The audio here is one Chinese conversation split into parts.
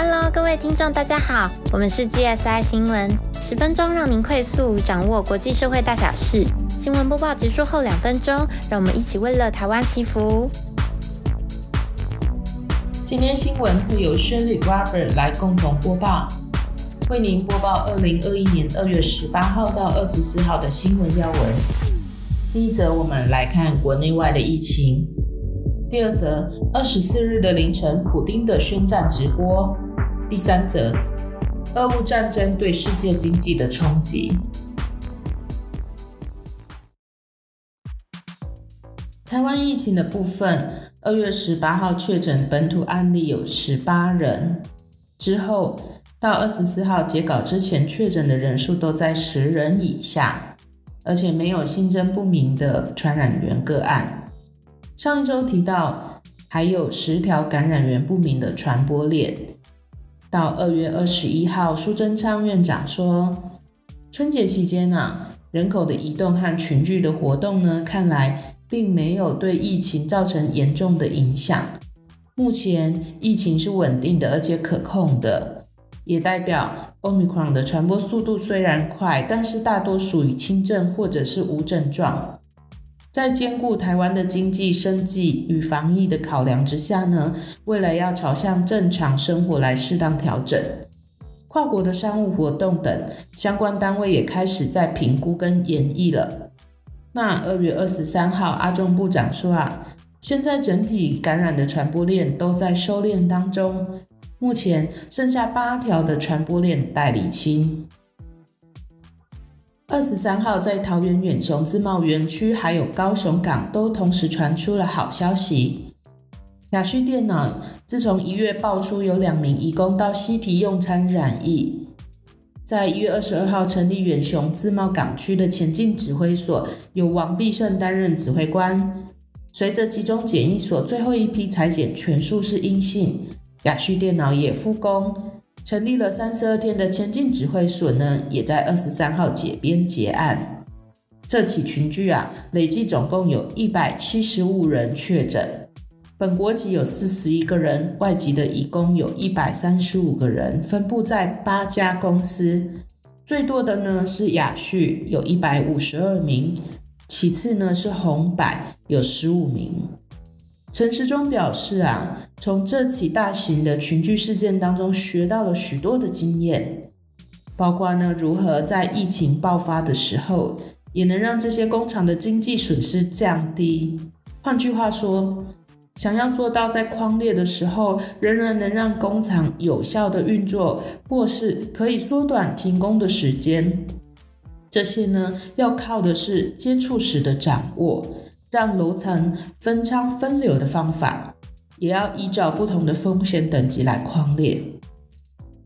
Hello，各位听众，大家好，我们是 GSI 新闻，十分钟让您快速掌握国际社会大小事。新闻播报结束后两分钟，让我们一起为了台湾祈福。今天新闻会由 Shirley Robert 来共同播报，为您播报二零二一年二月十八号到二十四号的新闻要闻。第一则，我们来看国内外的疫情。第二则，二十四日的凌晨，普丁的宣战直播。第三则，俄乌战争对世界经济的冲击。台湾疫情的部分，二月十八号确诊本土案例有十八人，之后到二十四号截稿之前，确诊的人数都在十人以下，而且没有新增不明的传染源个案。上一周提到，还有十条感染源不明的传播链。到二月二十一号，苏贞昌院长说，春节期间啊，人口的移动和群聚的活动呢，看来并没有对疫情造成严重的影响。目前疫情是稳定的，而且可控的，也代表 Omicron 的传播速度虽然快，但是大多属于轻症或者是无症状。在兼顾台湾的经济生计与防疫的考量之下呢，未来要朝向正常生活来适当调整。跨国的商务活动等相关单位也开始在评估跟演绎了。那二月二十三号，阿中部长说啊，现在整体感染的传播链都在收敛当中，目前剩下八条的传播链待理清。二十三号，在桃园远雄自贸园区还有高雄港都同时传出了好消息。雅旭电脑自从一月爆出有两名义工到西提用餐染疫，在一月二十二号成立远雄自贸港区的前进指挥所，由王必胜担任指挥官。随着集中检疫所最后一批裁剪全数是阴性，雅旭电脑也复工。成立了三十二天的前进指挥所呢，也在二十三号解编结案。这起群聚啊，累计总共有一百七十五人确诊，本国籍有四十一个人，外籍的移工有一百三十五个人，分布在八家公司。最多的呢是雅旭，有一百五十二名，其次呢是红百，有十五名。陈时中表示啊，从这起大型的群聚事件当中学到了许多的经验，包括呢如何在疫情爆发的时候，也能让这些工厂的经济损失降低。换句话说，想要做到在框列的时候仍然能让工厂有效的运作，或是可以缩短停工的时间，这些呢要靠的是接触时的掌握。让楼层分仓分流的方法，也要依照不同的风险等级来框列。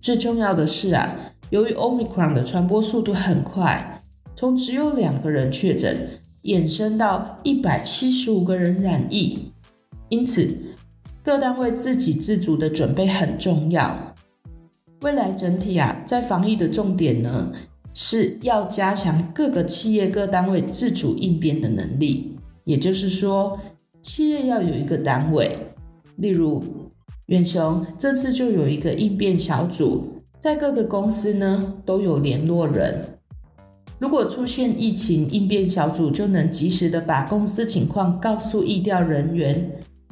最重要的是啊，由于 Omicron 的传播速度很快，从只有两个人确诊，衍生到一百七十五个人染疫，因此各单位自给自足的准备很重要。未来整体啊，在防疫的重点呢，是要加强各个企业各单位自主应变的能力。也就是说，企业要有一个单位，例如远雄这次就有一个应变小组，在各个公司呢都有联络人。如果出现疫情，应变小组就能及时的把公司情况告诉疫调人员，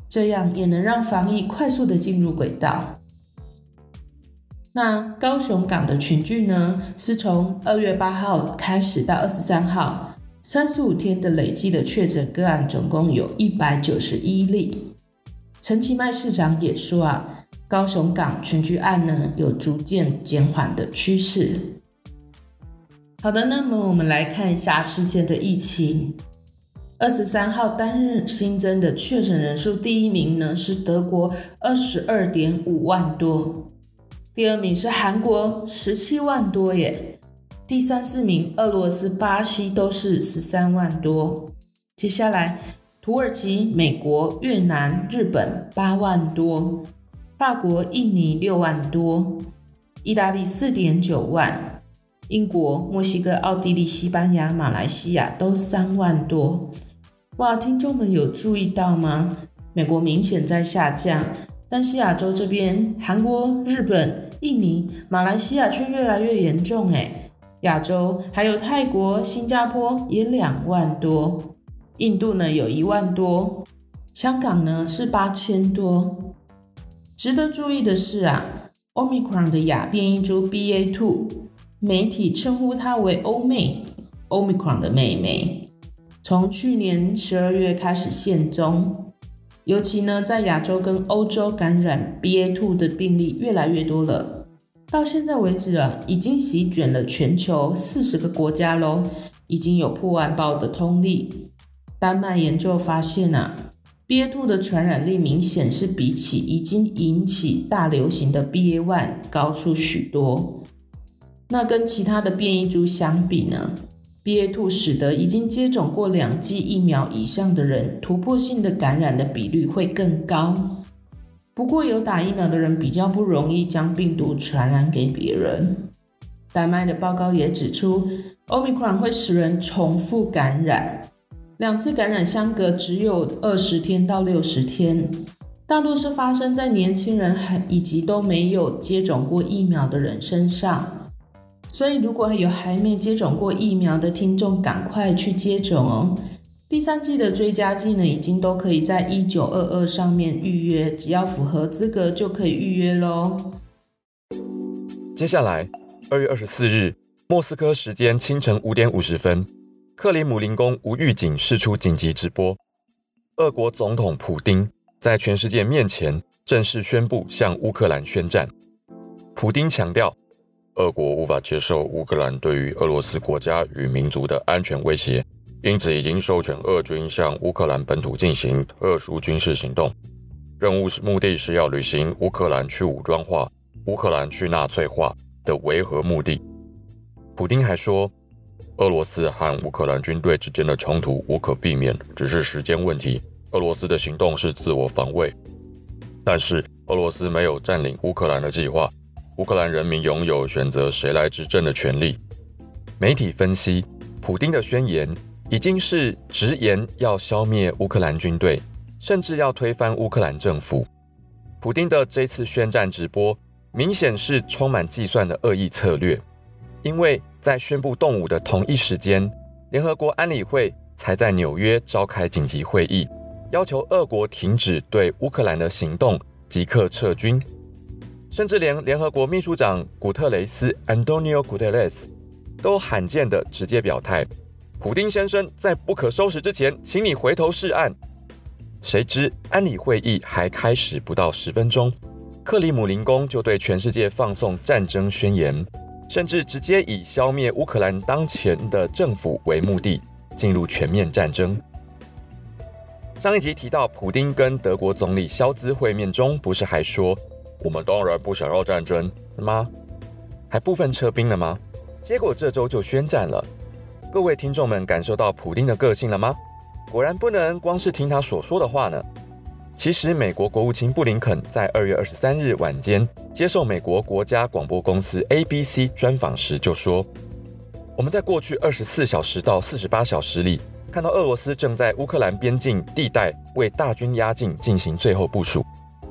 这样也能让防疫快速的进入轨道。那高雄港的群聚呢，是从二月八号开始到二十三号。三十五天的累计的确诊个案总共有一百九十一例。陈其迈市长也说啊，高雄港群聚案呢有逐渐减缓的趋势。好的，那么我们来看一下世界的疫情。二十三号单日新增的确诊人数，第一名呢是德国二十二点五万多，第二名是韩国十七万多耶。第三、四名，俄罗斯、巴西都是十三万多。接下来，土耳其、美国、越南、日本八万多，法国、印尼六万多，意大利四点九万，英国、墨西哥、奥地利、西班牙、马来西亚都三万多。哇，听众们有注意到吗？美国明显在下降，但西亚洲这边，韩国、日本、印尼、马来西亚却越来越严重诶。亚洲还有泰国、新加坡也两万多，印度呢有一万多，香港呢是八千多。值得注意的是啊，Omicron 的亚变异株 BA.2，媒体称呼它为欧妹，Omicron 的妹妹，从去年十二月开始现踪。尤其呢，在亚洲跟欧洲感染 BA.2 的病例越来越多了。到现在为止啊，已经席卷了全球四十个国家喽，已经有破万报的通例。丹麦研究发现啊，BA.2 的传染力明显是比起已经引起大流行的 BA.1 高出许多。那跟其他的变异株相比呢？BA.2 使得已经接种过两剂疫苗以上的人，突破性的感染的比率会更高。不过，有打疫苗的人比较不容易将病毒传染给别人。丹麦的报告也指出，Omicron 会使人重复感染，两次感染相隔只有二十天到六十天，大多是发生在年轻人还以及都没有接种过疫苗的人身上。所以，如果有还没接种过疫苗的听众，赶快去接种哦！第三季的追加剂呢，已经都可以在一九二二上面预约，只要符合资格就可以预约喽。接下来，二月二十四日，莫斯科时间清晨五点五十分，克里姆林宫无预警释出紧急直播，俄国总统普京在全世界面前正式宣布向乌克兰宣战。普京强调。俄国无法接受乌克兰对于俄罗斯国家与民族的安全威胁，因此已经授权俄军向乌克兰本土进行特殊军事行动。任务是目的是要履行乌克兰去武装化、乌克兰去纳粹化的维和目的。普京还说，俄罗斯和乌克兰军队之间的冲突无可避免，只是时间问题。俄罗斯的行动是自我防卫，但是俄罗斯没有占领乌克兰的计划。乌克兰人民拥有选择谁来执政的权利。媒体分析，普京的宣言已经是直言要消灭乌克兰军队，甚至要推翻乌克兰政府。普京的这次宣战直播，明显是充满计算的恶意策略，因为在宣布动武的同一时间，联合国安理会才在纽约召开紧急会议，要求俄国停止对乌克兰的行动，即刻撤军。甚至连联合国秘书长古特雷斯 （Antonio Guterres） 都罕见的直接表态：“普丁先生在不可收拾之前，请你回头是岸。”谁知安理会议还开始不到十分钟，克里姆林宫就对全世界放送战争宣言，甚至直接以消灭乌克兰当前的政府为目的，进入全面战争。上一集提到，普丁跟德国总理肖兹会面中，不是还说？我们当然不想要战争吗？还部分撤兵了吗？结果这周就宣战了。各位听众们感受到普丁的个性了吗？果然不能光是听他所说的话呢。其实，美国国务卿布林肯在二月二十三日晚间接受美国国家广播公司 ABC 专访时就说：“我们在过去二十四小时到四十八小时里，看到俄罗斯正在乌克兰边境地带为大军压境进行最后部署。”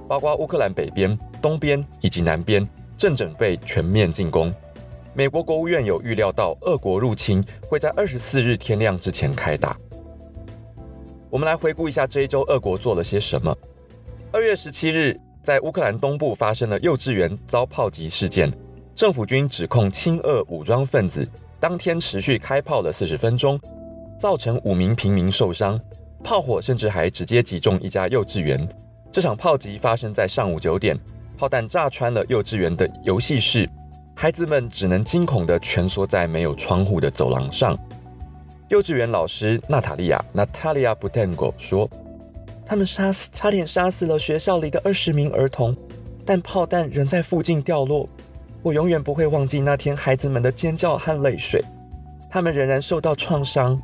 包括乌克兰北边、东边以及南边正准备全面进攻。美国国务院有预料到俄国入侵会在二十四日天亮之前开打。我们来回顾一下这一周俄国做了些什么。二月十七日，在乌克兰东部发生了幼稚园遭炮击事件，政府军指控亲俄武装分子当天持续开炮了四十分钟，造成五名平民受伤，炮火甚至还直接击中一家幼稚园。这场炮击发生在上午九点，炮弹炸穿了幼稚园的游戏室，孩子们只能惊恐地蜷缩在没有窗户的走廊上。幼稚园老师娜塔莉亚 （Natalia Butengo） 说：“他们杀死，差点杀死了学校里的二十名儿童，但炮弹仍在附近掉落。我永远不会忘记那天孩子们的尖叫和泪水，他们仍然受到创伤。”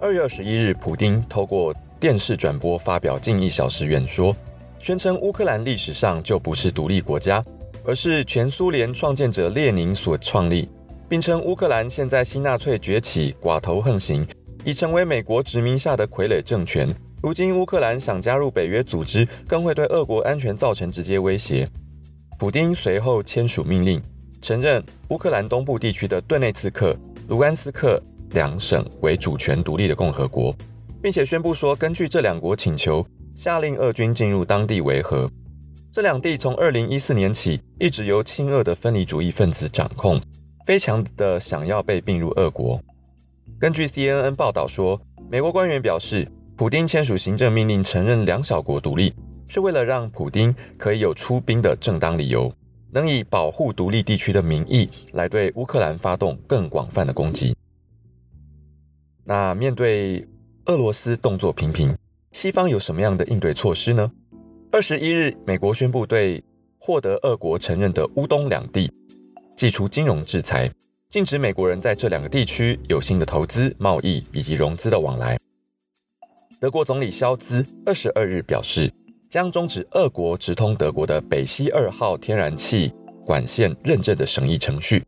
二月二十一日，普丁透过。电视转播发表近一小时演说，宣称乌克兰历史上就不是独立国家，而是全苏联创建者列宁所创立，并称乌克兰现在新纳粹崛起，寡头横行，已成为美国殖民下的傀儡政权，如今乌克兰想加入北约组织，更会对俄国安全造成直接威胁。普丁随后签署命令，承认乌克兰东部地区的顿内茨克、卢甘斯克两省为主权独立的共和国，并且宣布说，根据这两国请求，下令俄军进入当地维和。这两地从二零一四年起一直由亲俄的分离主义分子掌控，非常的想要被并入俄国。根据 CNN 报道说，美国官员表示。普丁签署行政命令，承认两小国独立，是为了让普丁可以有出兵的正当理由，能以保护独立地区的名义来对乌克兰发动更广泛的攻击。那面对俄罗斯动作频频，西方有什么样的应对措施呢？二十一日，美国宣布对获得俄国承认的乌东两地，寄出金融制裁，禁止美国人在这两个地区有新的投资、贸易以及融资的往来。德国总理肖兹二十二日表示，将终止俄国直通德国的北溪二号天然气管线认证的审议程序。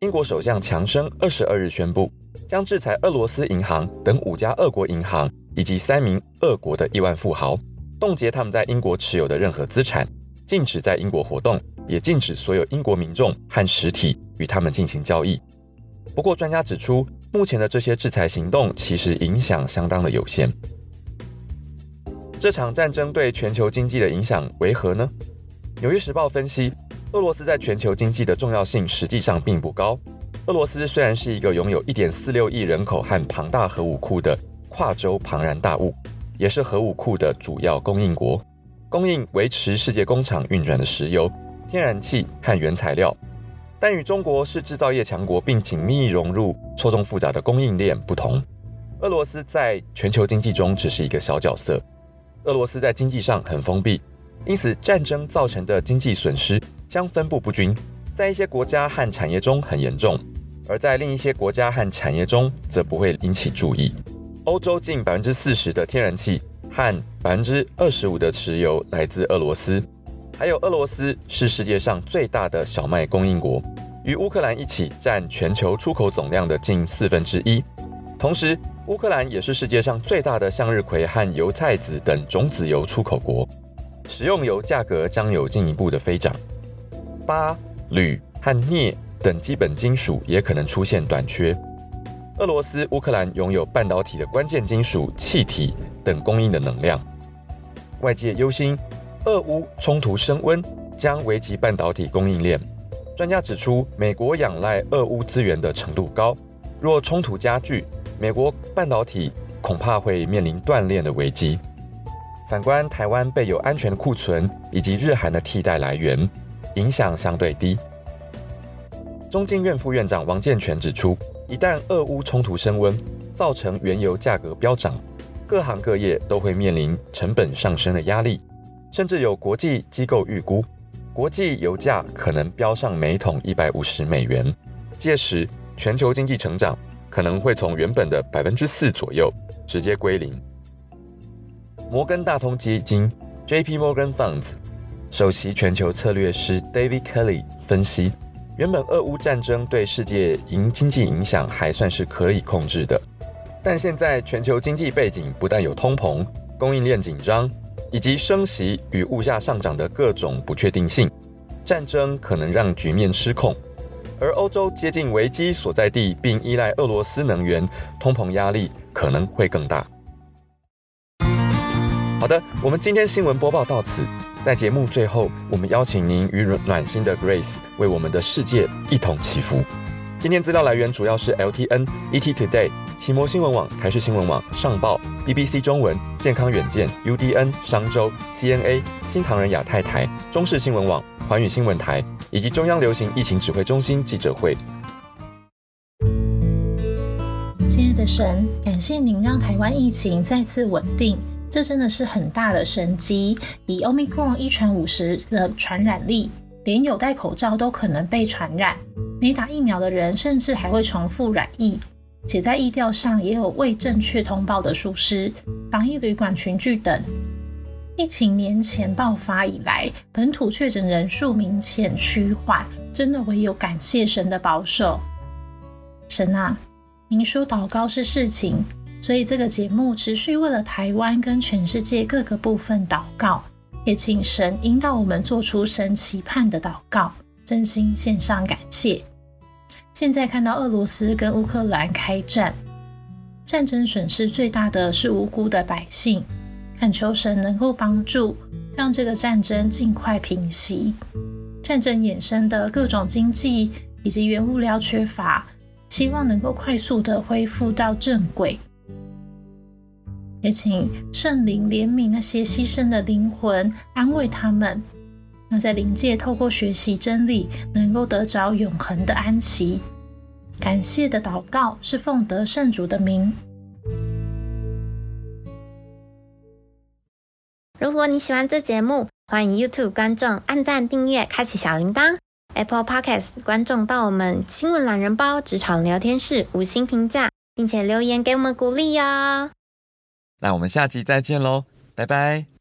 英国首相强生二十二日宣布，将制裁俄罗斯银行等五家俄国银行以及三名俄国的亿万富豪，冻结他们在英国持有的任何资产，禁止在英国活动，也禁止所有英国民众和实体与他们进行交易。不过，专家指出。目前的这些制裁行动其实影响相当的有限。这场战争对全球经济的影响为何呢？纽约时报分析，俄罗斯在全球经济的重要性实际上并不高。俄罗斯虽然是一个拥有一点四六亿人口和庞大核武库的跨洲庞然大物，也是核武库的主要供应国，供应维持世界工厂运转的石油、天然气和原材料。但与中国是制造业强国，并紧密融入错综复杂的供应链不同，俄罗斯在全球经济中只是一个小角色。俄罗斯在经济上很封闭，因此战争造成的经济损失将分布不均，在一些国家和产业中很严重，而在另一些国家和产业中则不会引起注意。欧洲近百分之四十的天然气和百分之二十五的石油来自俄罗斯。还有，俄罗斯是世界上最大的小麦供应国，与乌克兰一起占全球出口总量的近四分之一。同时，乌克兰也是世界上最大的向日葵和油菜籽等种子油出口国，食用油价格将有进一步的飞涨。钯、铝和镍等基本金属也可能出现短缺。俄罗斯、乌克兰拥有半导体的关键金属、气体等供应的能量，外界忧心。俄乌冲突升温将危及半导体供应链。专家指出，美国仰赖俄乌资源的程度高，若冲突加剧，美国半导体恐怕会面临断链的危机。反观台湾备有安全的库存以及日韩的替代来源，影响相对低。中经院副院长王健全指出，一旦俄乌冲突升温，造成原油价格飙涨，各行各业都会面临成本上升的压力。甚至有国际机构预估，国际油价可能飙上每桶一百五十美元，届时全球经济成长可能会从原本的百分之四左右直接归零。摩根大通基金 （J.P. Morgan Funds） 首席全球策略师 David Kelly 分析，原本俄乌战争对世界营经济影响还算是可以控制的，但现在全球经济背景不但有通膨、供应链紧张。以及升息与物价上涨的各种不确定性，战争可能让局面失控，而欧洲接近危机所在地，并依赖俄罗斯能源，通膨压力可能会更大。好的，我们今天新闻播报到此，在节目最后，我们邀请您与暖心的 Grace 为我们的世界一同祈福。今天资料来源主要是 LTN、ET Today、奇摩新闻网、台视新闻网、上报、BBC 中文、健康远见、UDN、商周、CNA、新唐人亚太台、中视新闻网、环宇新闻台以及中央流行疫情指挥中心记者会。亲爱的神，感谢您让台湾疫情再次稳定，这真的是很大的神机。以 Omicron 一传五十的传染力。连有戴口罩都可能被传染，没打疫苗的人甚至还会重复染疫，且在疫调上也有未正确通报的疏失，防疫旅馆群聚等。疫情年前爆发以来，本土确诊人数明显趋缓，真的唯有感谢神的保守。神啊，您说祷告是事情，所以这个节目持续为了台湾跟全世界各个部分祷告，也请神引导我们做出神期盼的祷告，真心献上感谢。现在看到俄罗斯跟乌克兰开战，战争损失最大的是无辜的百姓，恳求神能够帮助，让这个战争尽快平息。战争衍生的各种经济以及原物料缺乏，希望能够快速的恢复到正轨。也请圣灵怜悯那些牺牲的灵魂，安慰他们。那在灵界透过学习真理，能够得着永恒的安息。感谢的祷告是奉得圣主的名。如果你喜欢这节目，欢迎 YouTube 观众按赞、订阅、开启小铃铛。Apple Podcast 观众到我们新闻懒人包职场聊天室五星评价，并且留言给我们鼓励哦。那我们下集再见喽，拜拜。